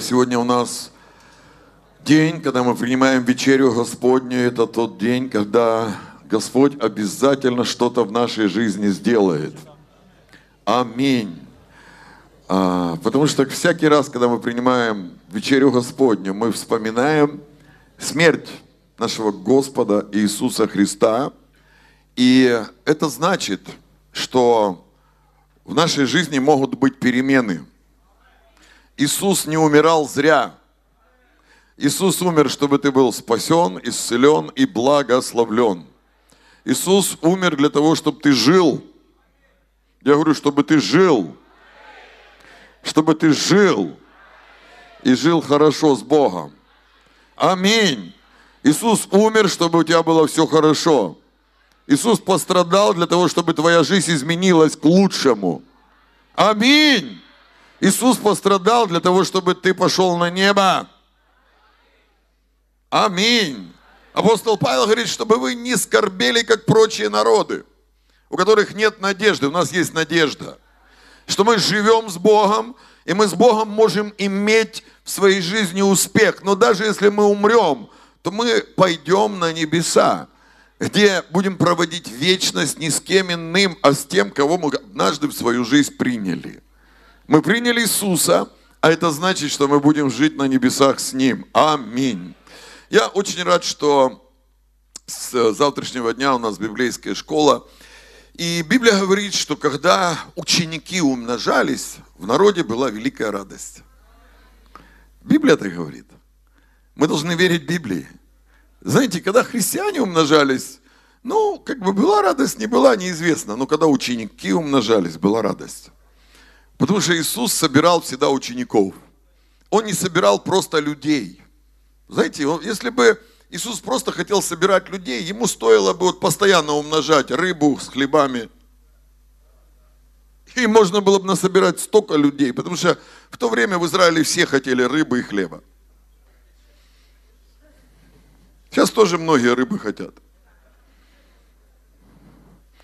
Сегодня у нас день, когда мы принимаем вечерю Господню. Это тот день, когда Господь обязательно что-то в нашей жизни сделает. Аминь. А, потому что всякий раз, когда мы принимаем вечерю Господню, мы вспоминаем смерть нашего Господа Иисуса Христа. И это значит, что в нашей жизни могут быть перемены. Иисус не умирал зря. Иисус умер, чтобы ты был спасен, исцелен и благословлен. Иисус умер для того, чтобы ты жил. Я говорю, чтобы ты жил. Чтобы ты жил. И жил хорошо с Богом. Аминь. Иисус умер, чтобы у тебя было все хорошо. Иисус пострадал для того, чтобы твоя жизнь изменилась к лучшему. Аминь. Иисус пострадал для того, чтобы ты пошел на небо. Аминь. Апостол Павел говорит, чтобы вы не скорбели, как прочие народы, у которых нет надежды. У нас есть надежда. Что мы живем с Богом, и мы с Богом можем иметь в своей жизни успех. Но даже если мы умрем, то мы пойдем на небеса, где будем проводить вечность не с кем иным, а с тем, кого мы однажды в свою жизнь приняли. Мы приняли Иисуса, а это значит, что мы будем жить на небесах с Ним. Аминь. Я очень рад, что с завтрашнего дня у нас библейская школа. И Библия говорит, что когда ученики умножались, в народе была великая радость. Библия так говорит. Мы должны верить Библии. Знаете, когда христиане умножались, ну, как бы была радость, не была, неизвестно. Но когда ученики умножались, была радость. Потому что Иисус собирал всегда учеников. Он не собирал просто людей – знаете, если бы Иисус просто хотел собирать людей, ему стоило бы вот постоянно умножать рыбу с хлебами. И можно было бы насобирать столько людей, потому что в то время в Израиле все хотели рыбы и хлеба. Сейчас тоже многие рыбы хотят.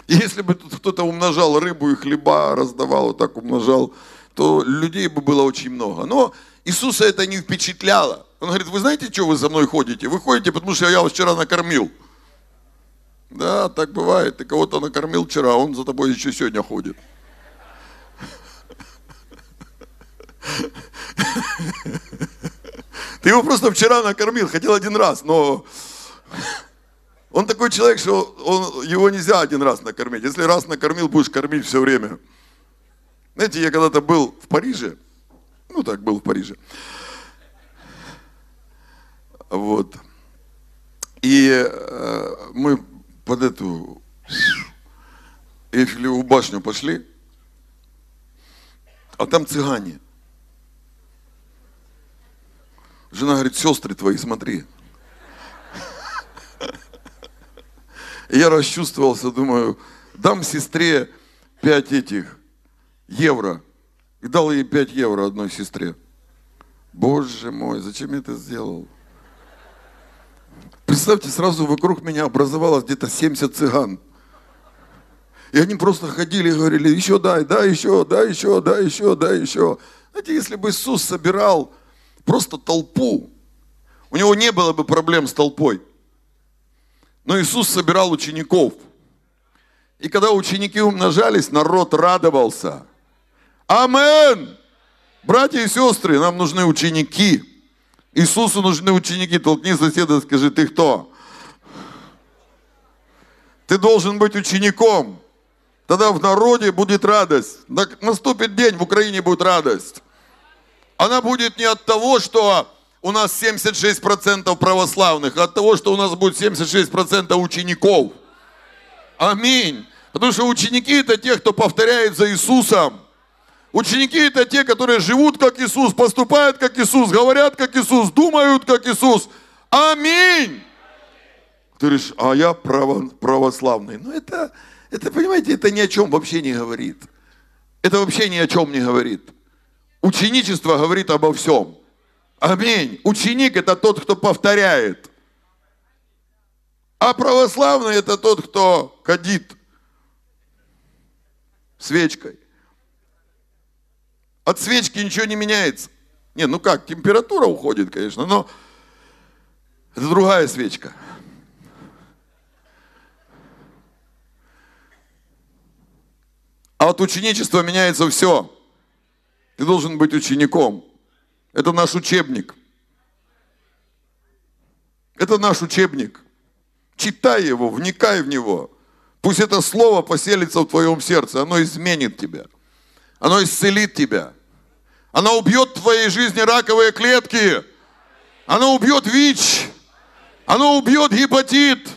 Если бы тут кто-то умножал рыбу и хлеба, раздавал, вот так умножал, то людей бы было очень много. Но Иисуса это не впечатляло. Он говорит, вы знаете, что вы за мной ходите? Вы ходите, потому что я вас вчера накормил. Да, так бывает. Ты кого-то накормил вчера, он за тобой еще сегодня ходит. Ты его просто вчера накормил, хотел один раз, но он такой человек, что он, его нельзя один раз накормить. Если раз накормил, будешь кормить все время. Знаете, я когда-то был в Париже, ну так, был в Париже. Вот. И э, мы под эту Эйфелеву башню пошли, а там цыгане. Жена говорит, сестры твои, смотри. Я расчувствовался, думаю, дам сестре пять этих евро. И дал ей пять евро одной сестре. Боже мой, зачем я это сделал? Представьте, сразу вокруг меня образовалось где-то 70 цыган. И они просто ходили и говорили, еще дай, да, еще, да, еще, да, еще, да, еще. Знаете, если бы Иисус собирал просто толпу, у него не было бы проблем с толпой. Но Иисус собирал учеников. И когда ученики умножались, народ радовался. Амен! Братья и сестры, нам нужны ученики. Иисусу нужны ученики. Толкни соседа, скажи, ты кто? Ты должен быть учеником. Тогда в народе будет радость. Наступит день, в Украине будет радость. Она будет не от того, что у нас 76% православных, от того, что у нас будет 76% учеников. Аминь. Потому что ученики это те, кто повторяет за Иисусом. Ученики это те, которые живут как Иисус, поступают как Иисус, говорят как Иисус, думают как Иисус. Аминь. Ты говоришь, а я право, православный. Ну это, это, понимаете, это ни о чем вообще не говорит. Это вообще ни о чем не говорит. Ученичество говорит обо всем. Аминь. Ученик это тот, кто повторяет. А православный это тот, кто кадит свечкой. От свечки ничего не меняется. Не, ну как, температура уходит, конечно, но это другая свечка. А от ученичества меняется все. Ты должен быть учеником. Это наш учебник. Это наш учебник. Читай его, вникай в него. Пусть это слово поселится в твоем сердце. Оно изменит тебя. Оно исцелит тебя. Оно убьет в твоей жизни раковые клетки. Оно убьет ВИЧ. Оно убьет гепатит.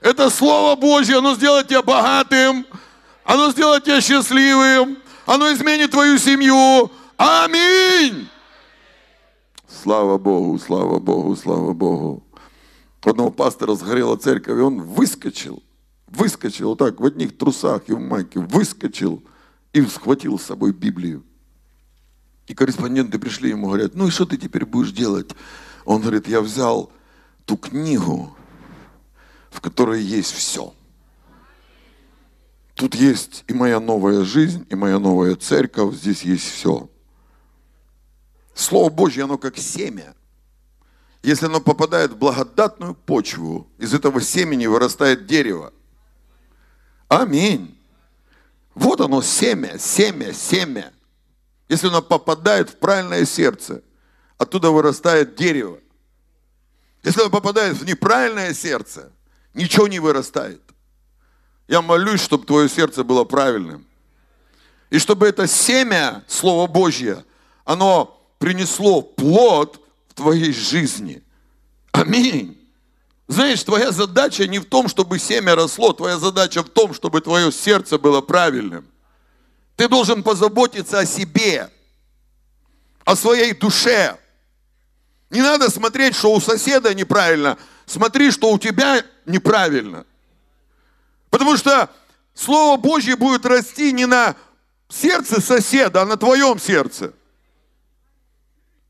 Это Слово Божье, оно сделает тебя богатым. Оно сделает тебя счастливым. Оно изменит твою семью. Аминь. Слава Богу, слава Богу, слава Богу. Одного пастора сгорела церковь, и он выскочил, выскочил вот так в одних трусах и в майке, выскочил и схватил с собой Библию. И корреспонденты пришли ему, говорят, ну и что ты теперь будешь делать? Он говорит, я взял ту книгу, в которой есть все. Тут есть и моя новая жизнь, и моя новая церковь, здесь есть все. Слово Божье, оно как семя. Если оно попадает в благодатную почву, из этого семени вырастает дерево. Аминь. Вот оно семя, семя, семя. Если оно попадает в правильное сердце, оттуда вырастает дерево. Если оно попадает в неправильное сердце, ничего не вырастает. Я молюсь, чтобы твое сердце было правильным. И чтобы это семя, Слово Божье, оно принесло плод в твоей жизни. Аминь. Знаешь, твоя задача не в том, чтобы семя росло, твоя задача в том, чтобы твое сердце было правильным. Ты должен позаботиться о себе, о своей душе. Не надо смотреть, что у соседа неправильно, смотри, что у тебя неправильно. Потому что Слово Божье будет расти не на сердце соседа, а на твоем сердце.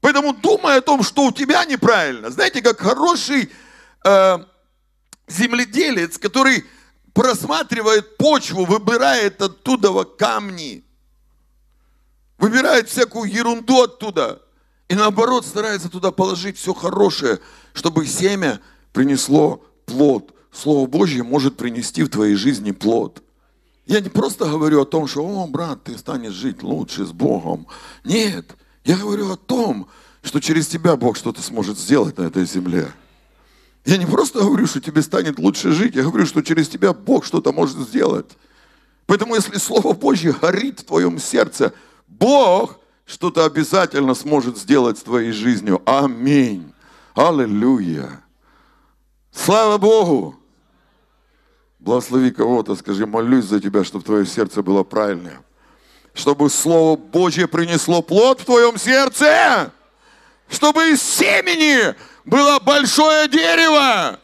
Поэтому думай о том, что у тебя неправильно. Знаете, как хороший э, земледелец, который просматривает почву, выбирает оттуда камни, выбирает всякую ерунду оттуда, и наоборот старается туда положить все хорошее, чтобы семя принесло плод. Слово Божье может принести в твоей жизни плод. Я не просто говорю о том, что, о, брат, ты станешь жить лучше с Богом. Нет, я говорю о том, что через тебя Бог что-то сможет сделать на этой земле. Я не просто говорю, что тебе станет лучше жить, я говорю, что через тебя Бог что-то может сделать. Поэтому если Слово Божье горит в твоем сердце, Бог что-то обязательно сможет сделать с твоей жизнью. Аминь. Аллилуйя. Слава Богу. Благослови кого-то, скажи, молюсь за тебя, чтобы твое сердце было правильное чтобы Слово Божье принесло плод в твоем сердце, чтобы из семени было большое дерево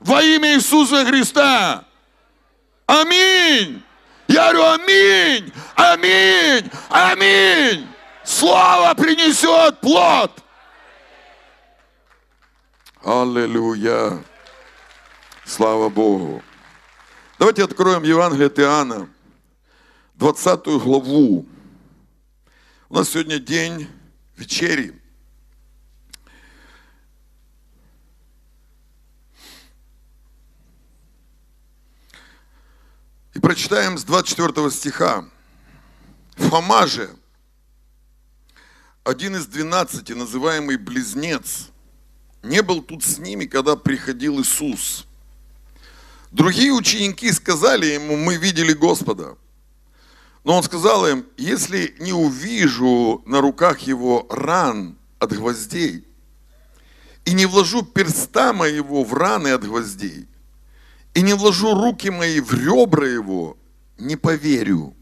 во имя Иисуса Христа. Аминь. Я говорю аминь, аминь, аминь. Слово принесет плод. Аллилуйя. Слава Богу. Давайте откроем Евангелие Иоанна. 20 главу. У нас сегодня день вечери. И прочитаем с 24 стиха. Фома же, один из двенадцати, называемый близнец, не был тут с ними, когда приходил Иисус. Другие ученики сказали ему, мы видели Господа. Но он сказал им, если не увижу на руках его ран от гвоздей, и не вложу перста моего в раны от гвоздей, и не вложу руки мои в ребра его, не поверю.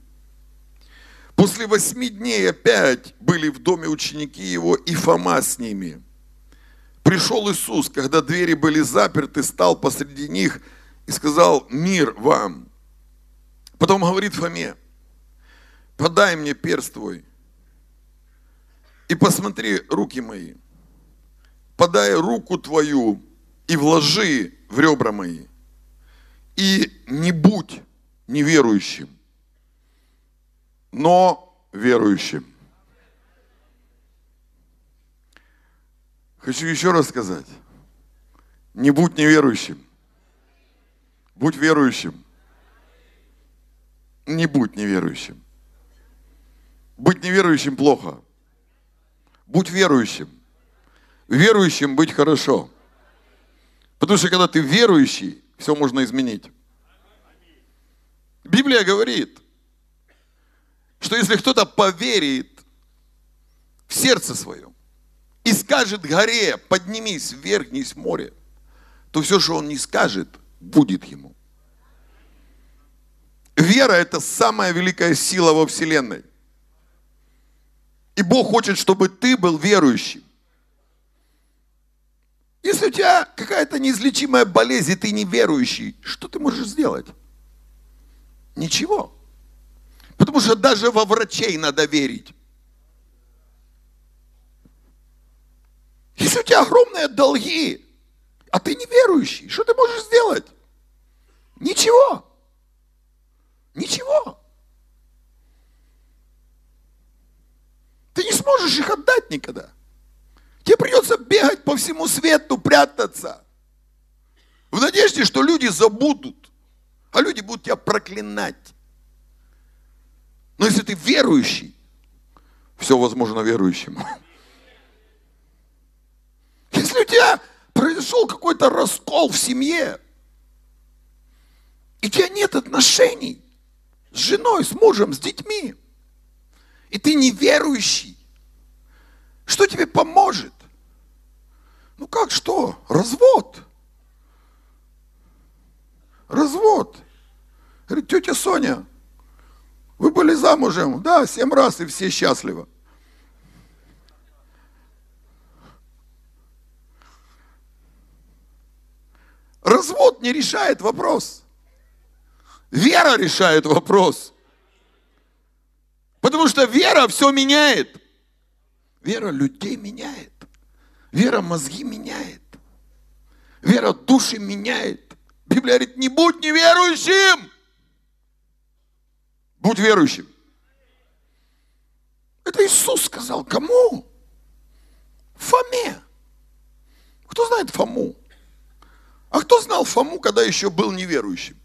После восьми дней опять были в доме ученики его и Фома с ними. Пришел Иисус, когда двери были заперты, стал посреди них и сказал, мир вам. Потом говорит Фоме, подай мне перст твой и посмотри руки мои. Подай руку твою и вложи в ребра мои. И не будь неверующим, но верующим. Хочу еще раз сказать. Не будь неверующим. Будь верующим. Не будь неверующим. Быть неверующим плохо. Будь верующим. Верующим быть хорошо. Потому что когда ты верующий, все можно изменить. Библия говорит, что если кто-то поверит в сердце своем и скажет горе, поднимись, вверхнись в море, то все, что он не скажет, будет ему. Вера – это самая великая сила во Вселенной. И Бог хочет, чтобы ты был верующим. Если у тебя какая-то неизлечимая болезнь, и ты не верующий, что ты можешь сделать? Ничего. Потому что даже во врачей надо верить. Если у тебя огромные долги, а ты не верующий, что ты можешь сделать? Ничего. Ничего. Ты не сможешь их отдать никогда. Тебе придется бегать по всему свету, прятаться. В надежде, что люди забудут. А люди будут тебя проклинать. Но если ты верующий, все возможно верующим. Если у тебя произошел какой-то раскол в семье, и у тебя нет отношений с женой, с мужем, с детьми, и ты неверующий, что тебе поможет? Ну как что? Развод. Развод. Говорит, тетя Соня, вы были замужем? Да, семь раз, и все счастливы. Развод не решает вопрос. Вера решает вопрос. Потому что вера все меняет. Вера людей меняет. Вера мозги меняет. Вера души меняет. Библия говорит, не будь неверующим. Будь верующим. Это Иисус сказал. Кому? Фоме. Кто знает Фому? А кто знал Фому, когда еще был неверующим?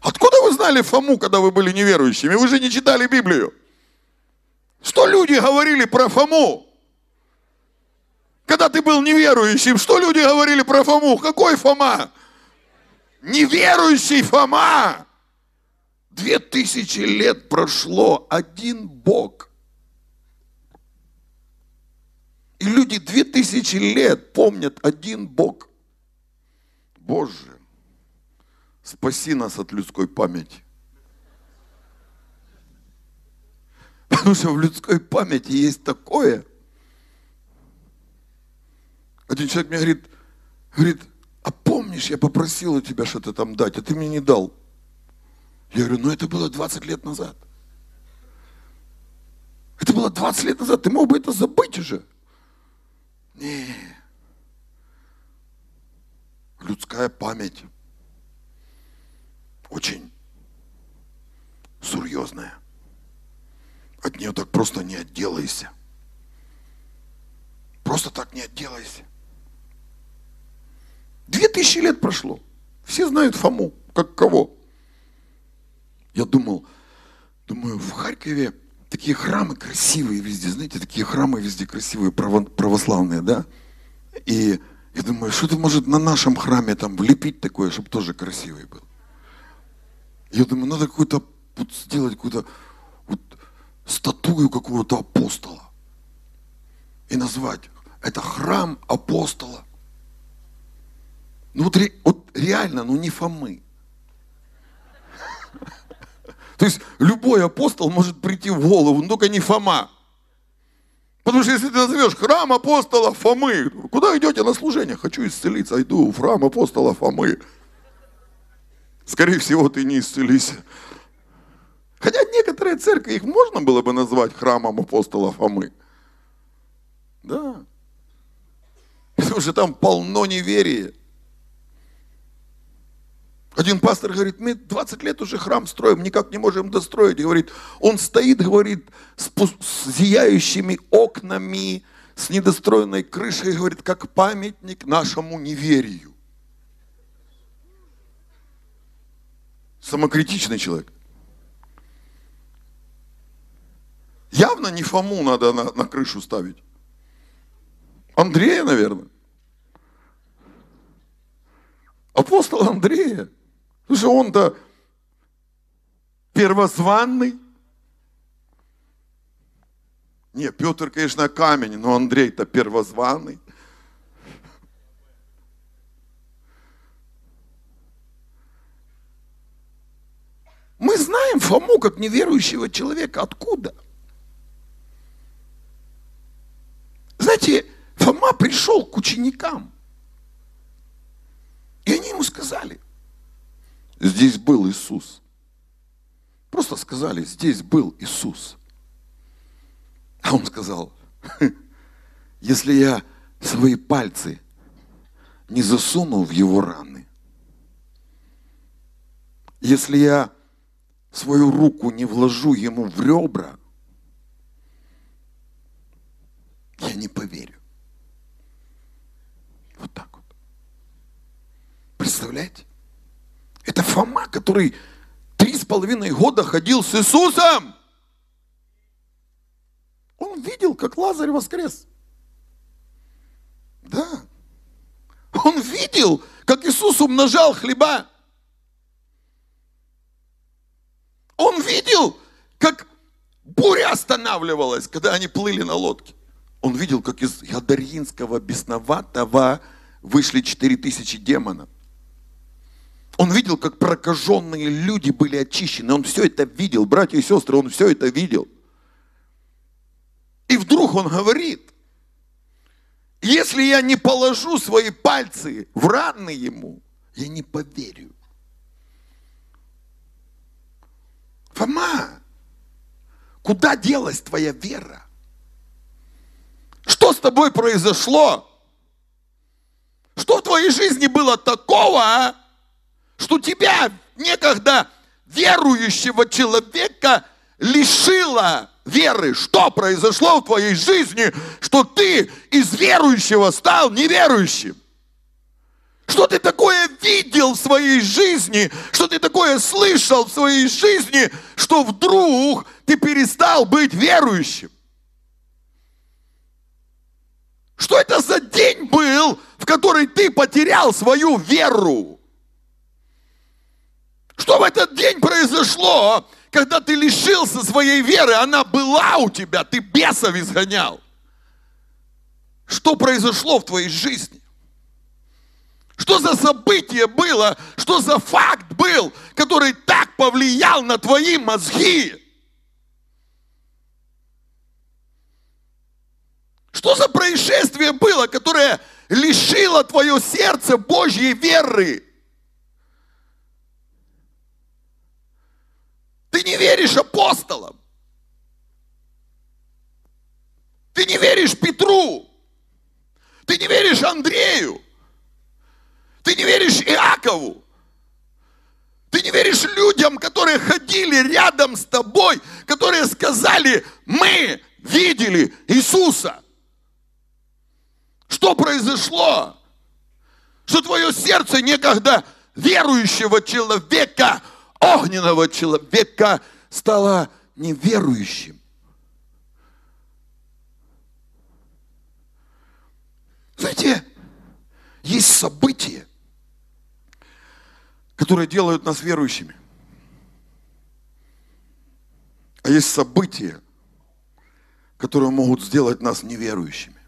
Откуда вы знали Фому, когда вы были неверующими? Вы же не читали Библию. Что люди говорили про Фому? Когда ты был неверующим, что люди говорили про Фому? Какой Фома? Неверующий Фома. Две тысячи лет прошло, один Бог. И люди две тысячи лет помнят один Бог. Боже, спаси нас от людской памяти. Потому что в людской памяти есть такое. Один человек мне говорит, говорит, а помнишь, я попросил у тебя что-то там дать, а ты мне не дал. Я говорю, ну это было 20 лет назад. Это было 20 лет назад, ты мог бы это забыть уже. Не. Людская память очень серьезная. От нее так просто не отделайся. Просто так не отделайся. Две тысячи лет прошло. Все знают Фому, как кого. Я думал, думаю, в Харькове такие храмы красивые везде, знаете, такие храмы везде красивые, православные, да? И я думаю, что-то может на нашем храме там влепить такое, чтобы тоже красивый был. Я думаю, надо какую-то вот сделать какую-то вот статую какого-то апостола. И назвать это храм апостола. Ну вот, вот реально, ну не Фомы. То есть любой апостол может прийти в голову, но только не Фома. Потому что если ты назовешь храм апостола Фомы, куда идете на служение? Хочу исцелиться, иду в храм апостола Фомы. Скорее всего, ты не исцелишься. Хотя некоторые церкви, их можно было бы назвать храмом апостола Фомы. Да. Потому что там полно неверия. Один пастор говорит, мы 20 лет уже храм строим, никак не можем достроить. Говорит, он стоит, говорит, с, с зияющими окнами, с недостроенной крышей, говорит, как памятник нашему неверию. Самокритичный человек. Явно не Фому надо на, на крышу ставить. Андрея, наверное. Апостол Андрея. Слушай, он-то первозванный. Не, Петр, конечно, камень, но Андрей-то первозванный. Мы знаем Фому как неверующего человека. Откуда? Знаете, Фома пришел к ученикам. И они ему сказали, здесь был Иисус. Просто сказали, здесь был Иисус. А он сказал, если я свои пальцы не засуну в его раны, если я свою руку не вложу ему в ребра, я не поверю. Вот так вот. Представляете? Это Фома, который три с половиной года ходил с Иисусом. Он видел, как Лазарь воскрес. Да. Он видел, как Иисус умножал хлеба. Он видел, как буря останавливалась, когда они плыли на лодке. Он видел, как из Ядарьинского бесноватого вышли четыре тысячи демонов. Он видел, как прокаженные люди были очищены. Он все это видел, братья и сестры, он все это видел. И вдруг он говорит, если я не положу свои пальцы в раны ему, я не поверю. Фома, куда делась твоя вера? Что с тобой произошло? Что в твоей жизни было такого, а? что тебя некогда верующего человека лишило веры. Что произошло в твоей жизни, что ты из верующего стал неверующим? Что ты такое видел в своей жизни, что ты такое слышал в своей жизни, что вдруг ты перестал быть верующим? Что это за день был, в который ты потерял свою веру? Что в этот день произошло, когда ты лишился своей веры? Она была у тебя, ты бесов изгонял. Что произошло в твоей жизни? Что за событие было, что за факт был, который так повлиял на твои мозги? Что за происшествие было, которое лишило твое сердце Божьей веры? Ты не веришь апостолам. Ты не веришь Петру. Ты не веришь Андрею. Ты не веришь Иакову. Ты не веришь людям, которые ходили рядом с тобой, которые сказали, мы видели Иисуса. Что произошло? Что твое сердце некогда верующего человека, огненного человека стало неверующим. Знаете, есть события, которые делают нас верующими. А есть события, которые могут сделать нас неверующими.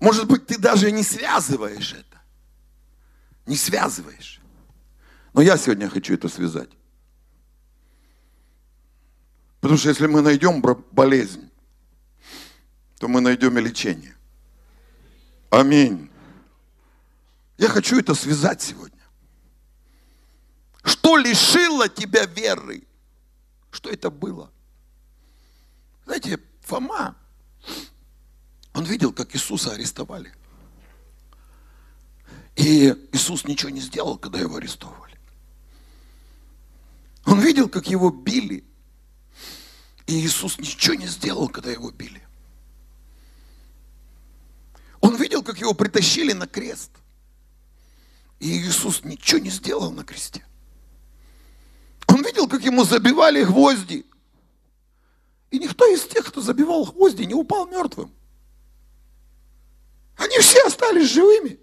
Может быть, ты даже не связываешь это. Не связываешь. Но я сегодня хочу это связать. Потому что если мы найдем болезнь, то мы найдем и лечение. Аминь. Я хочу это связать сегодня. Что лишило тебя веры? Что это было? Знаете, Фома, он видел, как Иисуса арестовали. И Иисус ничего не сделал, когда его арестовывали. Он видел, как его били. И Иисус ничего не сделал, когда его били. Он видел, как его притащили на крест. И Иисус ничего не сделал на кресте. Он видел, как ему забивали гвозди. И никто из тех, кто забивал гвозди, не упал мертвым. Они все остались живыми.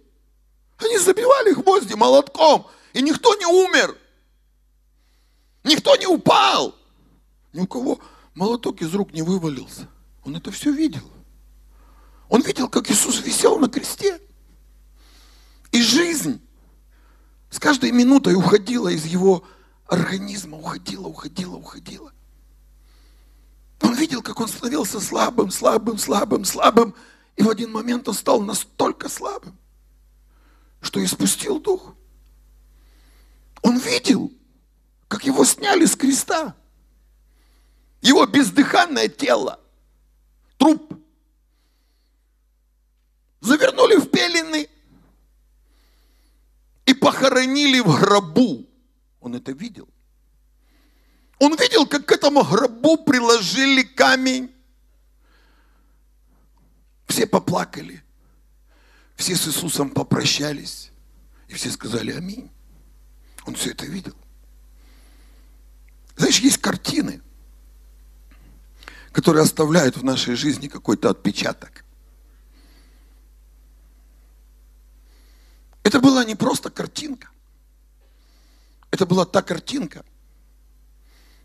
Они забивали гвозди молотком, и никто не умер. Никто не упал. Ни у кого молоток из рук не вывалился. Он это все видел. Он видел, как Иисус висел на кресте. И жизнь с каждой минутой уходила из его организма, уходила, уходила, уходила. Он видел, как он становился слабым, слабым, слабым, слабым. И в один момент он стал настолько слабым, что испустил дух. Он видел, как его сняли с креста. Его бездыханное тело, труп, завернули в пелены и похоронили в гробу. Он это видел. Он видел, как к этому гробу приложили камень. Все поплакали. Все с Иисусом попрощались. И все сказали аминь. Он все это видел. Знаешь, есть картины, которые оставляют в нашей жизни какой-то отпечаток. Это была не просто картинка. Это была та картинка,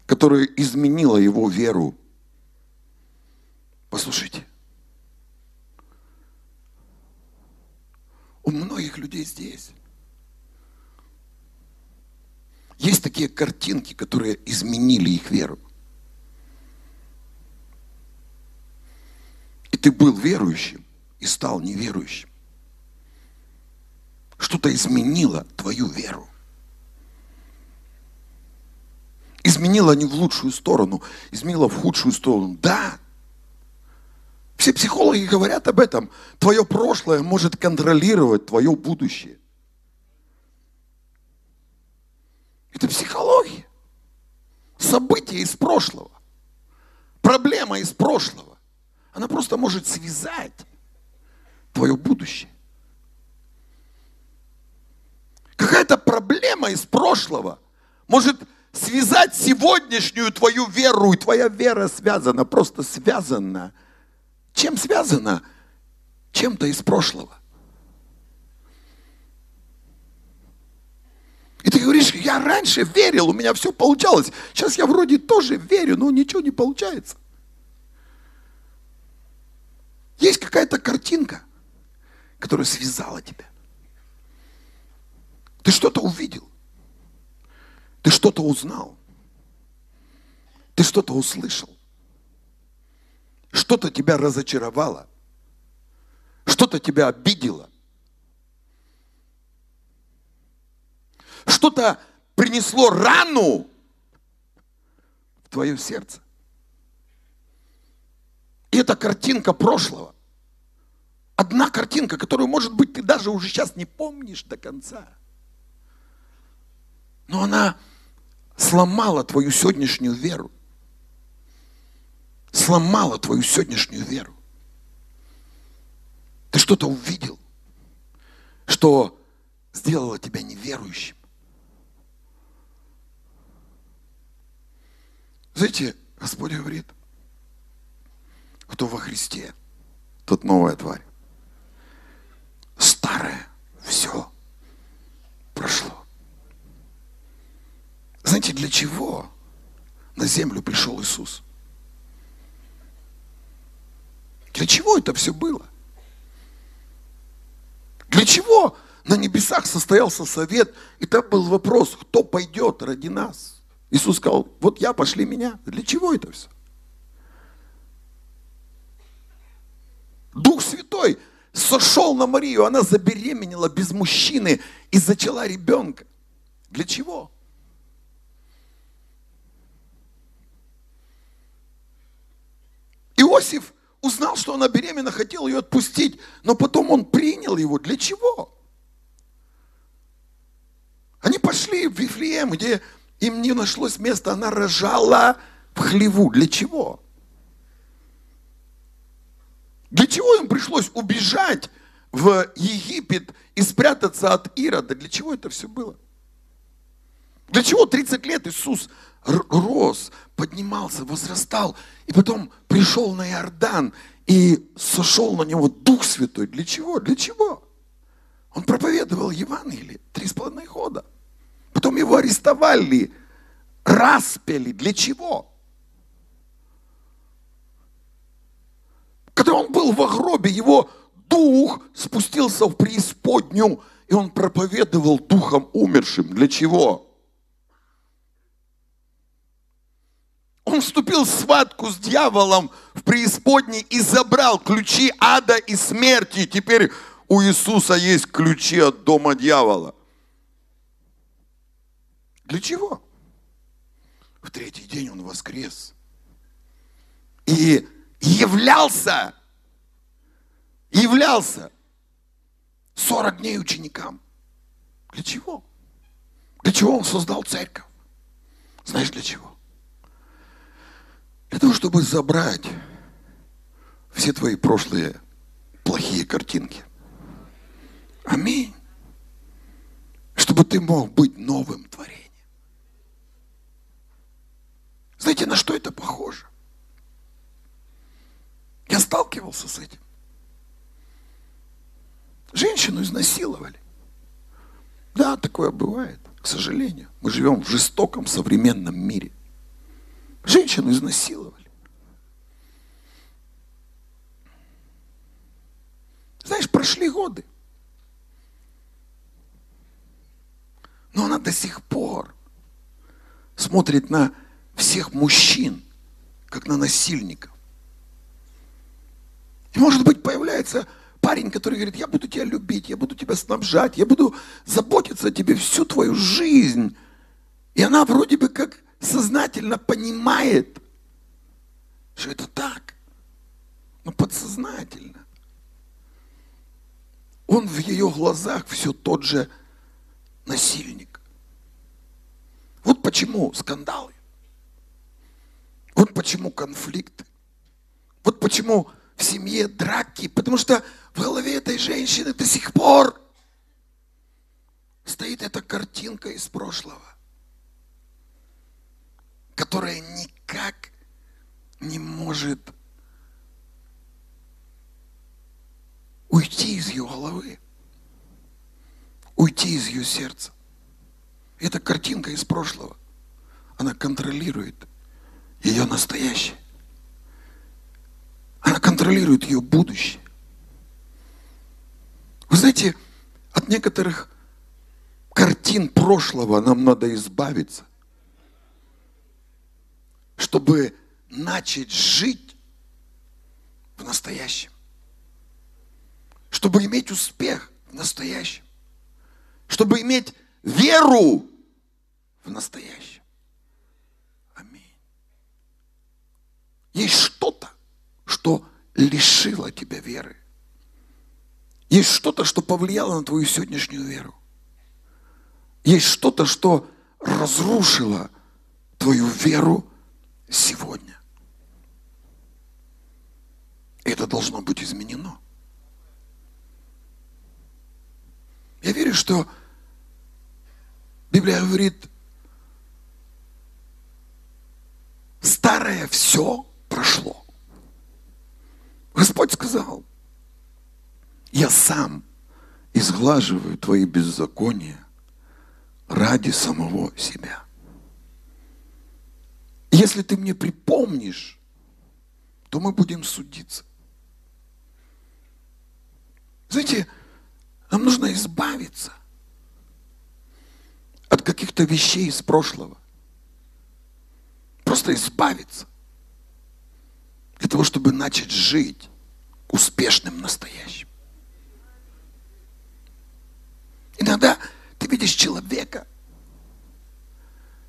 которая изменила его веру. Послушайте, у многих людей здесь есть такие картинки, которые изменили их веру. И ты был верующим и стал неверующим. Что-то изменило твою веру. изменила не в лучшую сторону, изменила в худшую сторону. Да. Все психологи говорят об этом. Твое прошлое может контролировать твое будущее. Это психология. События из прошлого. Проблема из прошлого. Она просто может связать твое будущее. Какая-то проблема из прошлого может связать сегодняшнюю твою веру, и твоя вера связана, просто связана. Чем связана? Чем-то из прошлого. И ты говоришь, я раньше верил, у меня все получалось. Сейчас я вроде тоже верю, но ничего не получается. Есть какая-то картинка, которая связала тебя. Ты что-то увидел. Ты что-то узнал. Ты что-то услышал. Что-то тебя разочаровало. Что-то тебя обидело. Что-то принесло рану в твое сердце. И это картинка прошлого. Одна картинка, которую, может быть, ты даже уже сейчас не помнишь до конца. Но она сломала твою сегодняшнюю веру. Сломала твою сегодняшнюю веру. Ты что-то увидел, что сделало тебя неверующим. Знаете, Господь говорит, кто во Христе, тот новая тварь. Старое все прошло. Знаете, для чего на землю пришел Иисус? Для чего это все было? Для чего на небесах состоялся совет, и там был вопрос, кто пойдет ради нас? Иисус сказал, вот я, пошли меня. Для чего это все? Дух Святой сошел на Марию, она забеременела без мужчины и зачала ребенка. Для чего? Иосиф узнал, что она беременна, хотел ее отпустить, но потом он принял его. Для чего? Они пошли в Вифлеем, где им не нашлось места, она рожала в хлеву. Для чего? Для чего им пришлось убежать в Египет и спрятаться от Ирода? Для чего это все было? Для чего 30 лет Иисус рос, поднимался, возрастал, и потом пришел на Иордан и сошел на него Дух Святой. Для чего? Для чего? Он проповедовал Евангелие три с половиной года. Потом его арестовали, распяли. Для чего? Когда он был в гробе, его дух спустился в преисподнюю, и он проповедовал духом умершим. Для чего? Он вступил в схватку с дьяволом в преисподней и забрал ключи ада и смерти. Теперь у Иисуса есть ключи от дома дьявола. Для чего? В третий день он воскрес. И являлся, являлся 40 дней ученикам. Для чего? Для чего он создал церковь? Знаешь для чего? Для того, чтобы забрать все твои прошлые плохие картинки. Аминь. Чтобы ты мог быть новым творением. Знаете, на что это похоже? Я сталкивался с этим. Женщину изнасиловали. Да, такое бывает, к сожалению. Мы живем в жестоком современном мире. Женщину изнасиловали. Знаешь, прошли годы. Но она до сих пор смотрит на всех мужчин, как на насильников. И может быть появляется парень, который говорит, я буду тебя любить, я буду тебя снабжать, я буду заботиться о тебе всю твою жизнь. И она вроде бы как сознательно понимает, что это так, но подсознательно. Он в ее глазах все тот же насильник. Вот почему скандалы. Вот почему конфликты. Вот почему в семье драки. Потому что в голове этой женщины до сих пор стоит эта картинка из прошлого которая никак не может уйти из ее головы, уйти из ее сердца. Эта картинка из прошлого, она контролирует ее настоящее. Она контролирует ее будущее. Вы знаете, от некоторых картин прошлого нам надо избавиться – чтобы начать жить в настоящем. Чтобы иметь успех в настоящем. Чтобы иметь веру в настоящем. Аминь. Есть что-то, что лишило тебя веры. Есть что-то, что повлияло на твою сегодняшнюю веру. Есть что-то, что разрушило твою веру сегодня. Это должно быть изменено. Я верю, что Библия говорит, старое все прошло. Господь сказал, я сам изглаживаю твои беззакония ради самого себя. Если ты мне припомнишь, то мы будем судиться. Знаете, нам нужно избавиться от каких-то вещей из прошлого. Просто избавиться. Для того, чтобы начать жить успешным настоящим. Иногда ты видишь человека,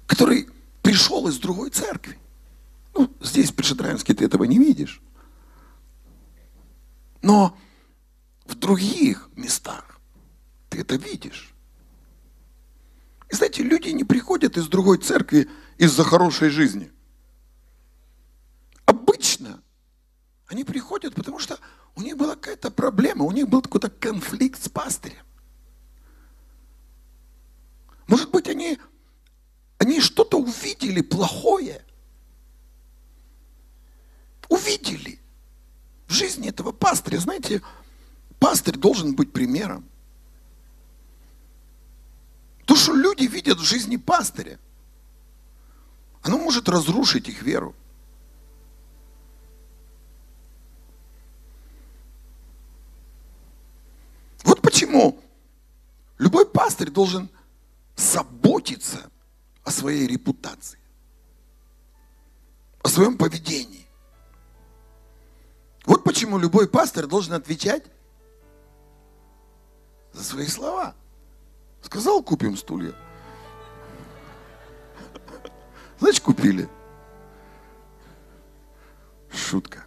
который пришел из другой церкви. Ну, здесь, в Пешедраинске, ты этого не видишь. Но в других местах ты это видишь. И знаете, люди не приходят из другой церкви из-за хорошей жизни. обычно они приходят, потому что у них была какая-то проблема, у них был какой-то конфликт с пастырем. Может быть, они, они что-то увидели плохое. Увидели в жизни этого пастыря. Знаете, пастырь должен быть примером. То, что люди видят в жизни пастыря, оно может разрушить их веру. Вот почему любой пастырь должен заботиться о своей репутации, о своем поведении. Вот почему любой пастор должен отвечать за свои слова. Сказал, купим стулья. Значит, купили. Шутка.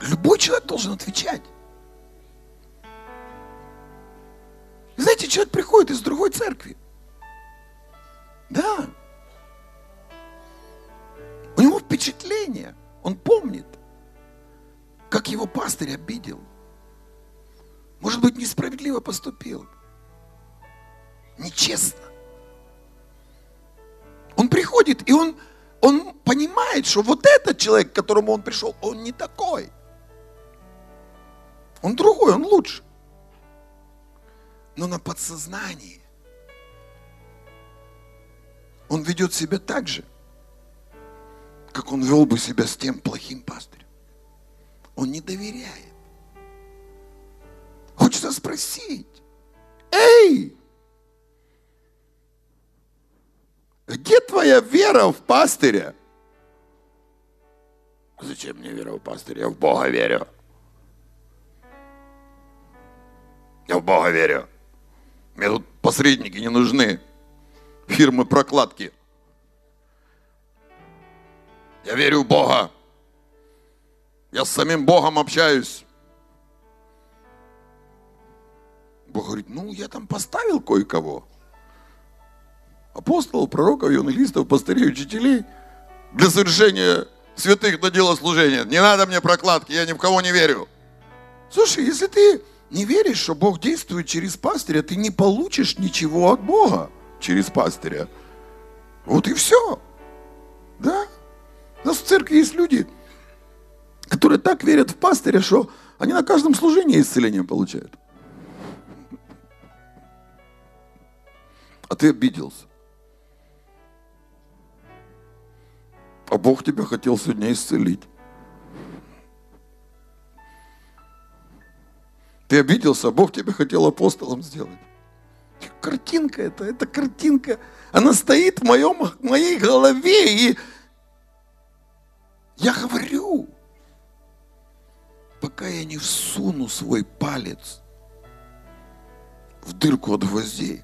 Любой человек должен отвечать. Знаете, человек приходит из другой церкви. Нечестно. Он приходит, и он, он понимает, что вот этот человек, к которому он пришел, он не такой. Он другой, он лучше но на подсознании он ведет себя так же, как он вел бы себя с тем плохим пастырем. Он не доверяет. Хочется спросить, эй, где твоя вера в пастыря? Зачем мне вера в пастыря? Я в Бога верю. Я в Бога верю. Мне тут посредники не нужны. Фирмы прокладки. Я верю в Бога. Я с самим Богом общаюсь. Бог говорит, ну я там поставил кое-кого. Апостолов, пророков, евангелистов, пастырей, учителей для совершения святых на дело служения. Не надо мне прокладки, я ни в кого не верю. Слушай, если ты не веришь, что Бог действует через пастыря, ты не получишь ничего от Бога через пастыря. Вот и все. Да? У нас в церкви есть люди, которые так верят в пастыря, что они на каждом служении исцеление получают. А ты обиделся. А Бог тебя хотел сегодня исцелить. Ты обиделся, а Бог тебя хотел апостолом сделать. Картинка это, это картинка. Она стоит в, моем, в моей голове, и я говорю, пока я не всуну свой палец в дырку от гвоздей,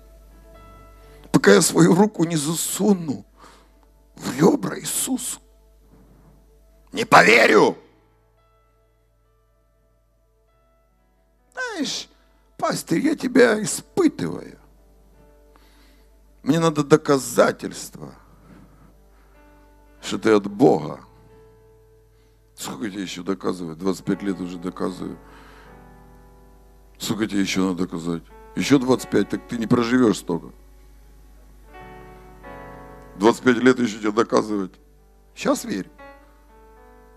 пока я свою руку не засуну в ребра Иисусу, не поверю. знаешь, пастырь, я тебя испытываю. Мне надо доказательства, что ты от Бога. Сколько тебе еще доказывать? 25 лет уже доказываю. Сколько тебе еще надо доказать? Еще 25, так ты не проживешь столько. 25 лет еще тебе доказывать. Сейчас верь.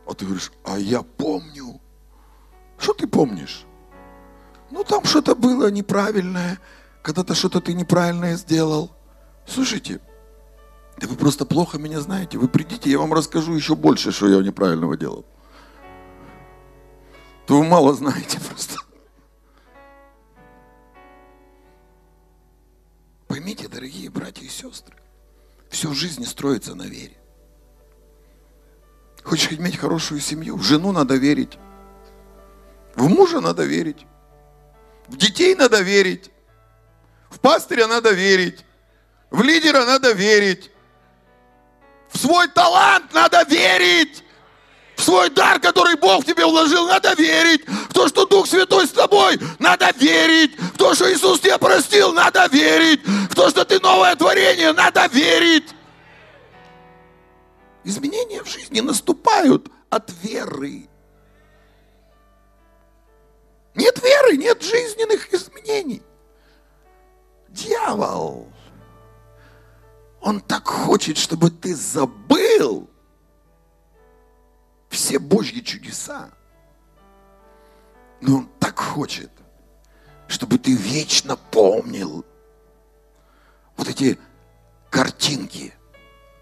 А ты говоришь, а я помню. Что ты помнишь? Ну, там что-то было неправильное, когда-то что-то ты неправильное сделал. Слушайте, да вы просто плохо меня знаете. Вы придите, я вам расскажу еще больше, что я неправильного делал. То вы мало знаете просто. Поймите, дорогие братья и сестры, все в жизни строится на вере. Хочешь иметь хорошую семью, в жену надо верить, в мужа надо верить. В детей надо верить. В пастыря надо верить. В лидера надо верить. В свой талант надо верить. В свой дар, который Бог тебе вложил, надо верить. В то, что Дух Святой с тобой, надо верить. В то, что Иисус тебя простил, надо верить. То, что ты новое творение, надо верить. Изменения в жизни наступают от веры. Нет веры, нет жизненных изменений. Дьявол, он так хочет, чтобы ты забыл все Божьи чудеса. Но он так хочет, чтобы ты вечно помнил вот эти картинки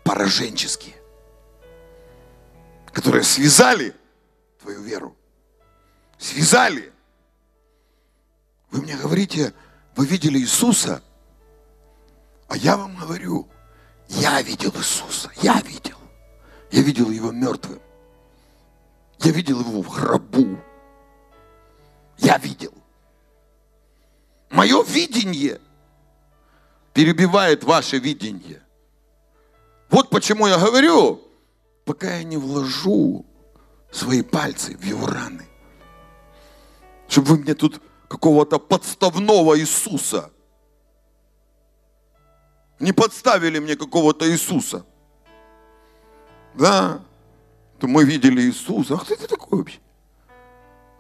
пораженческие, которые связали твою веру. Связали. Вы мне говорите, вы видели Иисуса, а я вам говорю, я видел Иисуса, я видел. Я видел его мертвым. Я видел его в гробу. Я видел. Мое видение перебивает ваше видение. Вот почему я говорю, пока я не вложу свои пальцы в его раны, чтобы вы мне тут какого-то подставного Иисуса не подставили мне какого-то Иисуса. Да, то мы видели Иисуса. А кто это такой вообще?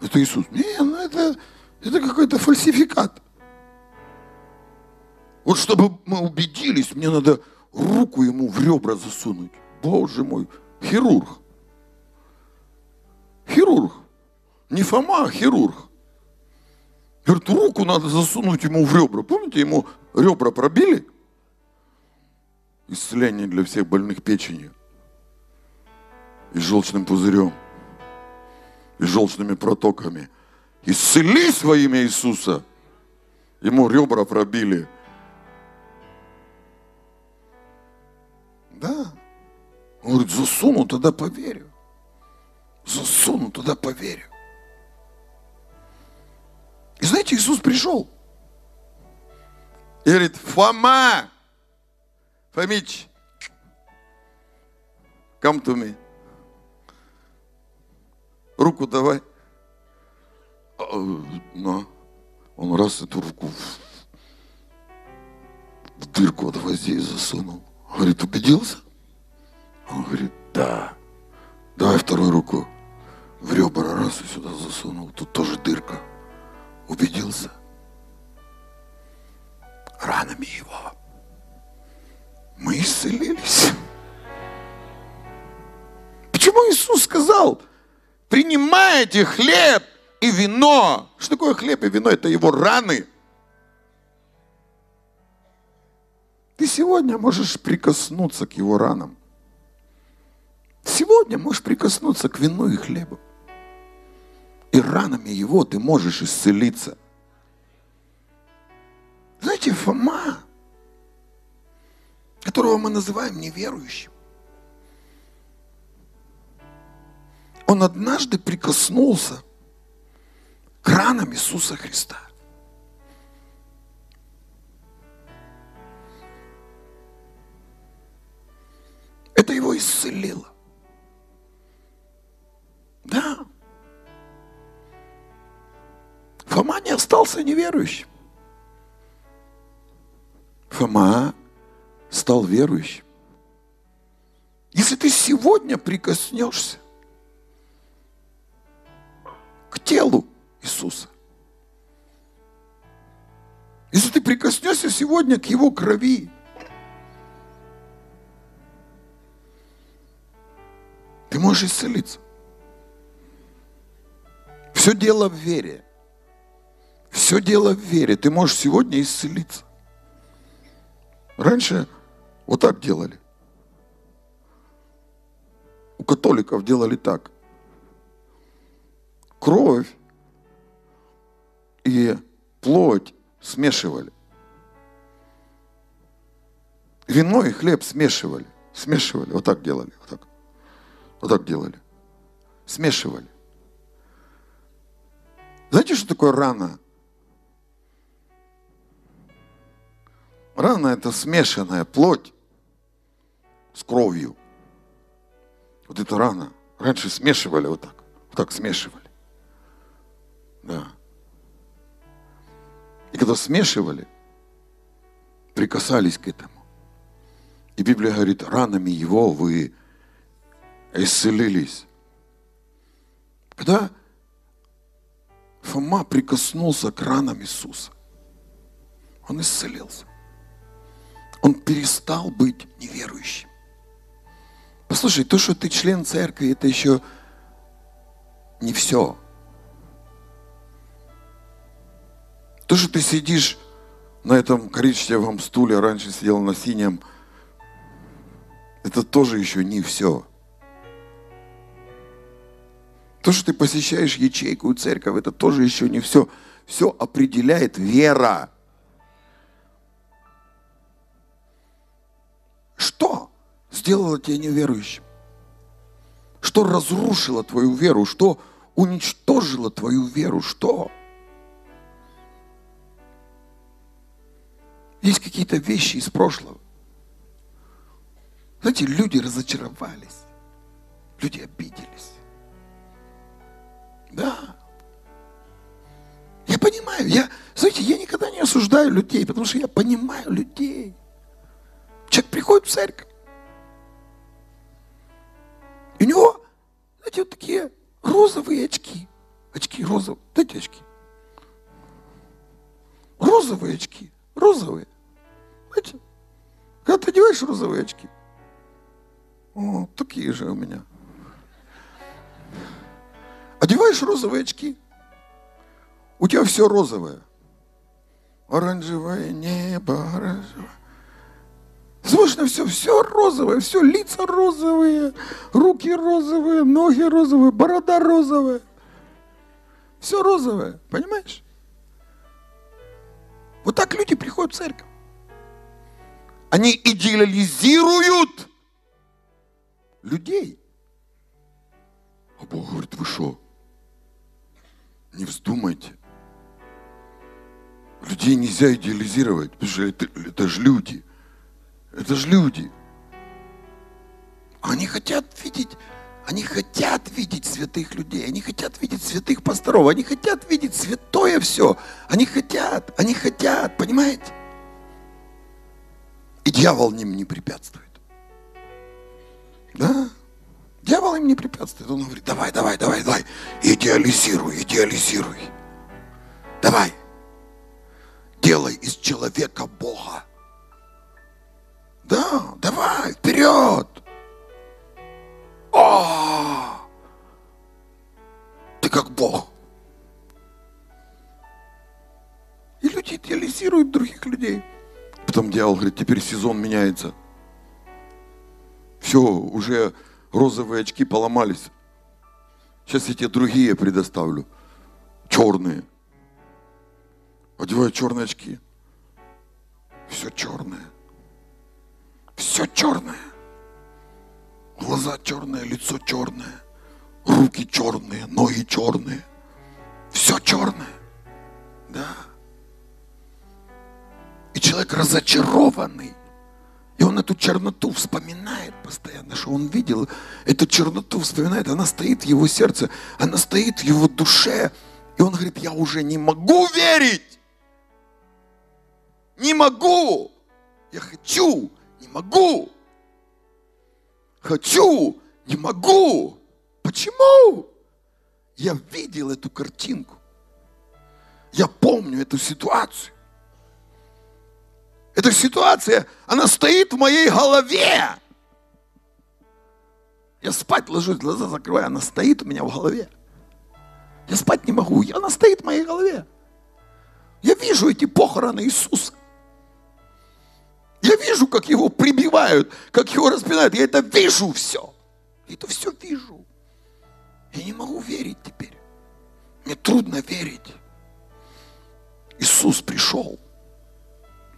Это Иисус. Не, ну это, это какой-то фальсификат. Вот чтобы мы убедились, мне надо руку ему в ребра засунуть. Боже мой, хирург. Хирург. Не Фома, а хирург. Говорит, руку надо засунуть ему в ребра. Помните, ему ребра пробили? Исцеление для всех больных печенью. И желчным пузырем. И желчными протоками. Исцелись во имя Иисуса. Ему ребра пробили. Да. Он говорит, засуну, тогда поверю. Засуну, тогда поверю. И знаете, Иисус пришел. И говорит, Фома, Фомич, come to me. Руку давай. А, на. Он раз эту руку в, дырку от здесь засунул. Говорит, убедился? Он говорит, да. Давай вторую руку в ребра раз и сюда засунул. Тут тоже дырка. Убедился? Ранами его мы исцелились. Почему Иисус сказал, принимайте хлеб и вино? Что такое хлеб и вино? Это его раны. Ты сегодня можешь прикоснуться к его ранам. Сегодня можешь прикоснуться к вину и хлебу. И ранами его ты можешь исцелиться. Знаете, Фома, которого мы называем неверующим, он однажды прикоснулся к ранам Иисуса Христа. Это его исцелило. Да. Фома не остался неверующим. Фома стал верующим. Если ты сегодня прикоснешься к телу Иисуса, если ты прикоснешься сегодня к Его крови, ты можешь исцелиться. Все дело в вере. Все дело в вере. Ты можешь сегодня исцелиться. Раньше вот так делали. У католиков делали так. Кровь и плоть смешивали. Вино и хлеб смешивали. Смешивали. Вот так делали. Вот так. Вот так делали. Смешивали. Знаете, что такое рана? Рана – это смешанная плоть с кровью. Вот это рана. Раньше смешивали вот так. Вот так смешивали. Да. И когда смешивали, прикасались к этому. И Библия говорит, ранами его вы исцелились. Когда Фома прикоснулся к ранам Иисуса, он исцелился. Он перестал быть неверующим. Послушай, то, что ты член церкви, это еще не все. То, что ты сидишь на этом коричневом стуле, раньше сидел на синем, это тоже еще не все. То, что ты посещаешь ячейку церковь, это тоже еще не все. Все определяет вера. Что сделало тебя неверующим? Что разрушило твою веру? Что уничтожило твою веру? Что? Есть какие-то вещи из прошлого. Знаете, люди разочаровались. Люди обиделись. Да. Я понимаю, я, знаете, я никогда не осуждаю людей, потому что я понимаю людей. Человек приходит в церковь. И у него, знаете, вот такие розовые очки. Очки розовые. Дайте очки. Розовые очки. Розовые. Знаете, когда ты одеваешь розовые очки, о, такие же у меня. Одеваешь розовые очки, у тебя все розовое. Оранжевое небо, оранжевое. Смотришь на все, все розовое, все лица розовые, руки розовые, ноги розовые, борода розовая. Все розовое, понимаешь? Вот так люди приходят в церковь. Они идеализируют людей. А Бог говорит, вы что? Не вздумайте. Людей нельзя идеализировать, потому что это, это же люди. Это же люди. Они хотят видеть, они хотят видеть святых людей, они хотят видеть святых пасторов, они хотят видеть святое все. Они хотят, они хотят, понимаете? И дьявол им не препятствует. Да? Дьявол им не препятствует. Он говорит, давай, давай, давай, давай, идеализируй, идеализируй. Давай. Делай из человека Бога. Да, давай, вперед. О! Ты как Бог. И люди идеализируют других людей. Потом дьявол говорит, теперь сезон меняется. Все, уже розовые очки поломались. Сейчас я тебе другие предоставлю. Черные. Одеваю черные очки. Все черное. Все черное. Глаза черные, лицо черное. Руки черные, ноги черные. Все черное. Да. И человек разочарованный. И он эту черноту вспоминает постоянно, что он видел. Эту черноту вспоминает, она стоит в его сердце, она стоит в его душе. И он говорит, я уже не могу верить. Не могу. Я хочу, не могу. Хочу, не могу. Почему? Я видел эту картинку. Я помню эту ситуацию. Эта ситуация, она стоит в моей голове. Я спать ложусь, глаза закрываю, она стоит у меня в голове. Я спать не могу, она стоит в моей голове. Я вижу эти похороны Иисуса. Я вижу, как его прибивают, как его распинают. Я это вижу все. Я это все вижу. Я не могу верить теперь. Мне трудно верить. Иисус пришел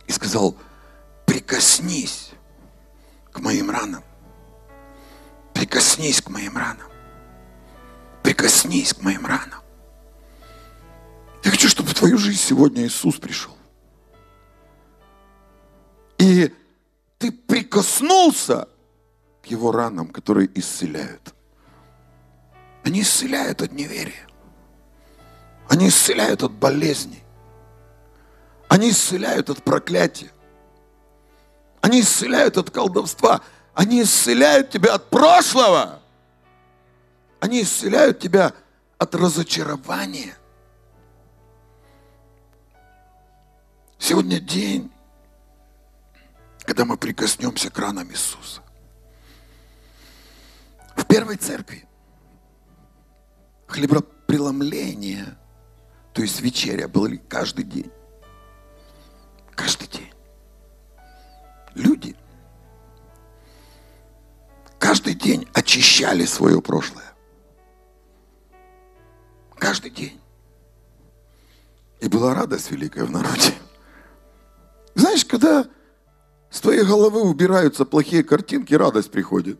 и сказал, прикоснись к моим ранам. Прикоснись к моим ранам. Прикоснись к моим ранам. Я хочу, чтобы в твою жизнь сегодня Иисус пришел. И ты прикоснулся к его ранам, которые исцеляют. Они исцеляют от неверия. Они исцеляют от болезней. Они исцеляют от проклятия. Они исцеляют от колдовства. Они исцеляют тебя от прошлого. Они исцеляют тебя от разочарования. Сегодня день, когда мы прикоснемся к ранам Иисуса. В первой церкви хлебопреломление, то есть вечеря, было каждый день. Каждый день. Люди каждый день очищали свое прошлое. Каждый день. И была радость великая в народе. Знаешь, когда с твоей головы убираются плохие картинки, радость приходит.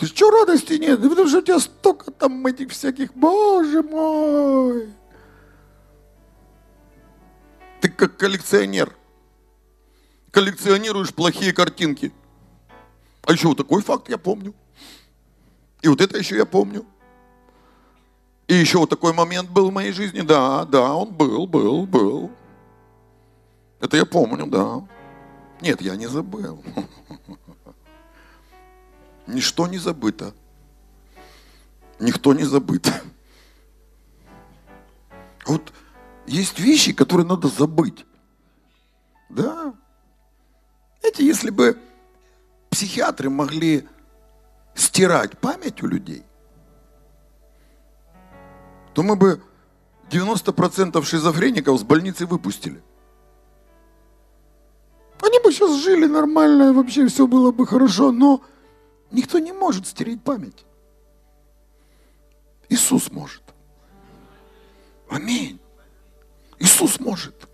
Ты что радости нет? Потому что у тебя столько там этих всяких, боже мой. Как коллекционер. Коллекционируешь плохие картинки. А еще вот такой факт я помню. И вот это еще я помню. И еще вот такой момент был в моей жизни. Да, да, он был, был, был. Это я помню, да. Нет, я не забыл. Ничто не забыто. Никто не забыт. Вот есть вещи, которые надо забыть. Да. Знаете, если бы психиатры могли стирать память у людей, то мы бы 90% шизофреников с больницы выпустили. Они бы сейчас жили нормально, вообще все было бы хорошо, но никто не может стереть память. Иисус может. Аминь. Иисус может.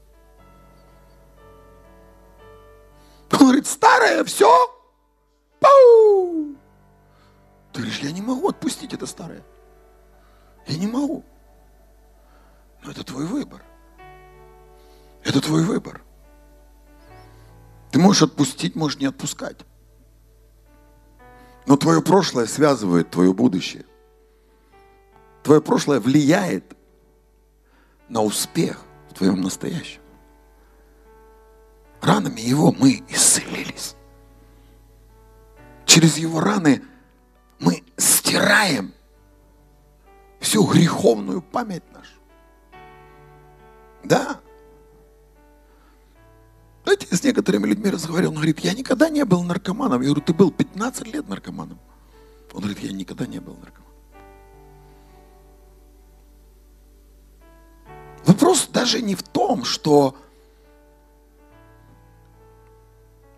Он говорит, старое, все. Пау! Ты говоришь, я не могу отпустить это старое. Я не могу. Но это твой выбор. Это твой выбор. Ты можешь отпустить, можешь не отпускать. Но твое прошлое связывает твое будущее. Твое прошлое влияет на успех твоем настоящем. Ранами его мы исцелились. Через его раны мы стираем всю греховную память нашу. Да. Знаете, с некоторыми людьми разговаривал, он говорит, я никогда не был наркоманом. Я говорю, ты был 15 лет наркоманом. Он говорит, я никогда не был наркоманом. Вопрос даже не в том, что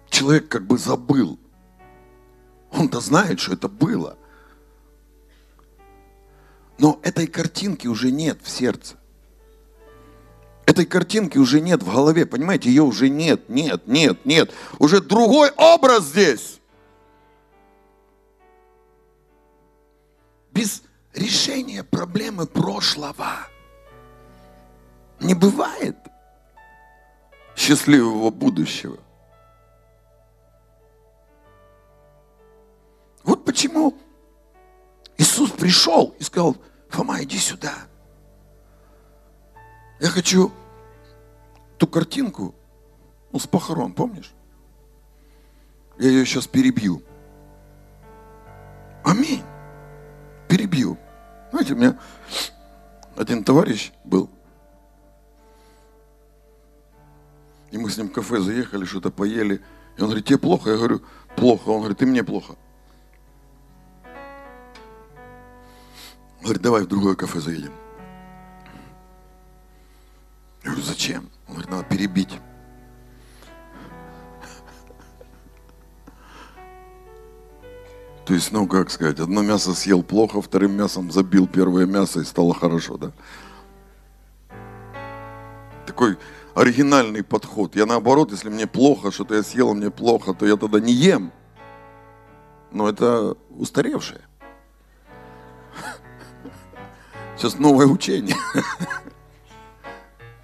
человек как бы забыл. Он-то знает, что это было. Но этой картинки уже нет в сердце. Этой картинки уже нет в голове, понимаете, ее уже нет, нет, нет, нет. Уже другой образ здесь. Без решения проблемы прошлого не бывает счастливого будущего. Вот почему Иисус пришел и сказал, Фома, иди сюда. Я хочу ту картинку, ну, с похорон, помнишь? Я ее сейчас перебью. Аминь. Перебью. Знаете, у меня один товарищ был. И мы с ним в кафе заехали, что-то поели. И он говорит, тебе плохо? Я говорю, плохо. Он говорит, ты мне плохо. Он говорит, давай в другое кафе заедем. Я говорю, зачем? Он говорит, надо перебить. То есть, ну, как сказать, одно мясо съел плохо, вторым мясом забил первое мясо и стало хорошо, да? Такой оригинальный подход. Я наоборот, если мне плохо, что-то я съел, мне плохо, то я тогда не ем. Но это устаревшее. Сейчас новое учение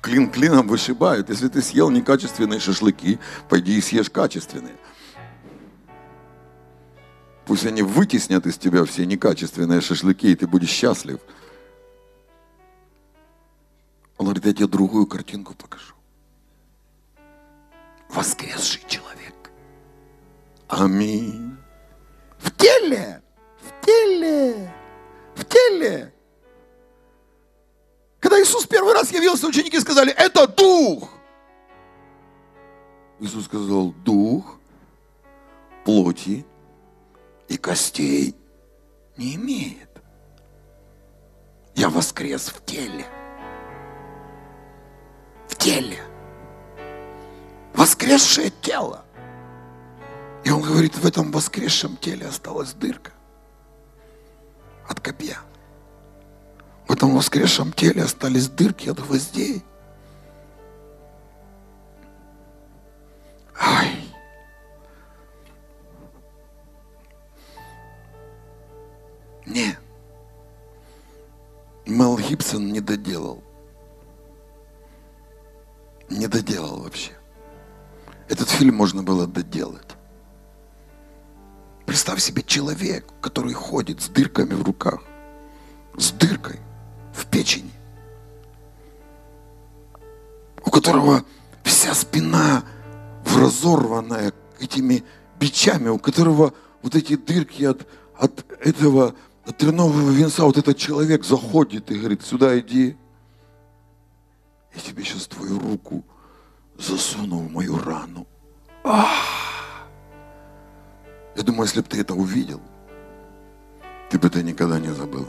клин клином вышибают. Если ты съел некачественные шашлыки, пойди и съешь качественные. Пусть они вытеснят из тебя все некачественные шашлыки, и ты будешь счастлив. Он говорит, я тебе другую картинку покажу. Аминь. В теле, в теле, в теле. Когда Иисус первый раз явился, ученики сказали, это дух. Иисус сказал, дух плоти и костей не имеет. Я воскрес в теле. В теле. Воскресшее тело. И он говорит, в этом воскресшем теле осталась дырка от копья. В этом воскресшем теле остались дырки от гвоздей. Ай. Представь себе человек, который ходит с дырками в руках, с дыркой в печени, у которого вся спина разорванная этими бичами, у которого вот эти дырки от, от этого от тернового венца, вот этот человек заходит и говорит, сюда иди. Я тебе сейчас твою руку засуну в мою рану. Ах! Я думаю, если бы ты это увидел, ты бы это никогда не забыл.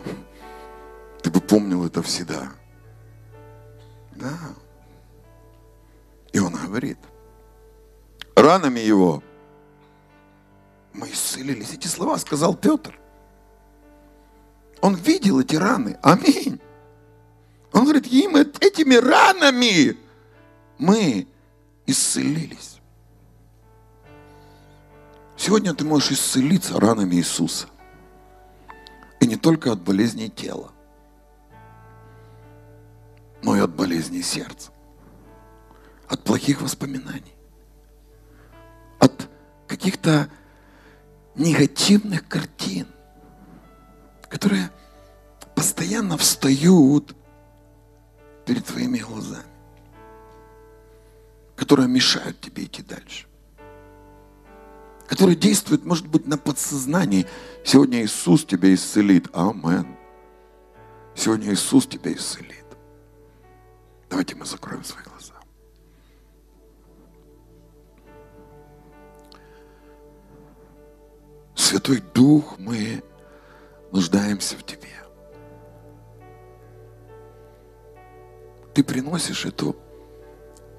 Ты бы помнил это всегда. Да. И он говорит, ранами его мы исцелились. Эти слова сказал Петр. Он видел эти раны. Аминь. Он говорит, им этими ранами мы исцелились. Сегодня ты можешь исцелиться ранами Иисуса. И не только от болезней тела, но и от болезней сердца, от плохих воспоминаний, от каких-то негативных картин, которые постоянно встают перед твоими глазами, которые мешают тебе идти дальше, которые действуют, может быть, на подсознании. Сегодня Иисус тебя исцелит. Амен. Сегодня Иисус тебя исцелит. Давайте мы закроем свои глаза. Святой Дух, мы нуждаемся в Тебе. Ты приносишь эту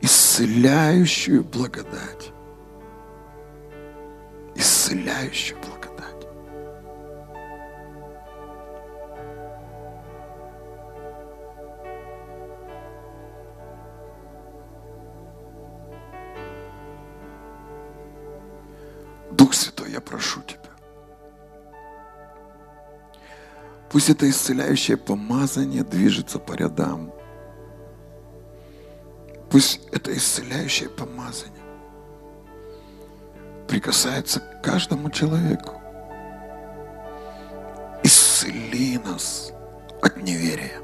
исцеляющую благодать. Исцеляющую благодать. Дух Святой, я прошу Тебя. Пусть это исцеляющее помазание движется по рядам. Пусть это исцеляющее помазание прикасается к каждому человеку. Исцели нас от неверия.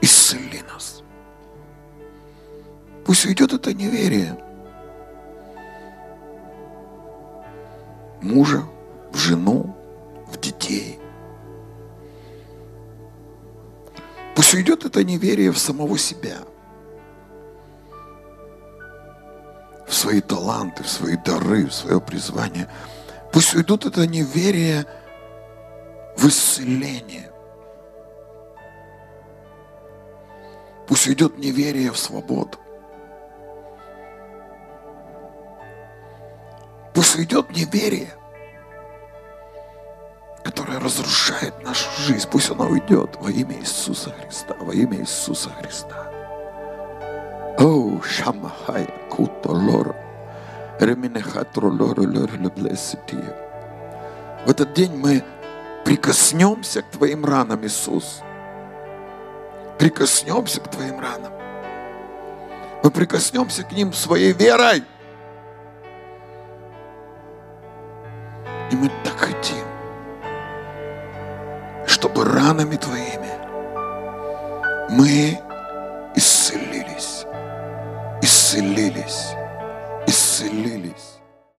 Исцели нас. Пусть уйдет это неверие мужа, в жену, в детей. Пусть уйдет это неверие в самого себя, свои таланты, в свои дары, в свое призвание. Пусть уйдут это неверие в исцеление. Пусть уйдет неверие в свободу. Пусть уйдет неверие которая разрушает нашу жизнь, пусть она уйдет во имя Иисуса Христа, во имя Иисуса Христа. О, Шамахая, Куто Лора, Реминехатру Лору Лору В этот день мы прикоснемся к Твоим ранам, Иисус. Прикоснемся к Твоим ранам. Мы прикоснемся к ним своей верой. И мы так хотим, чтобы ранами Твоими мы Sililies. Sililies.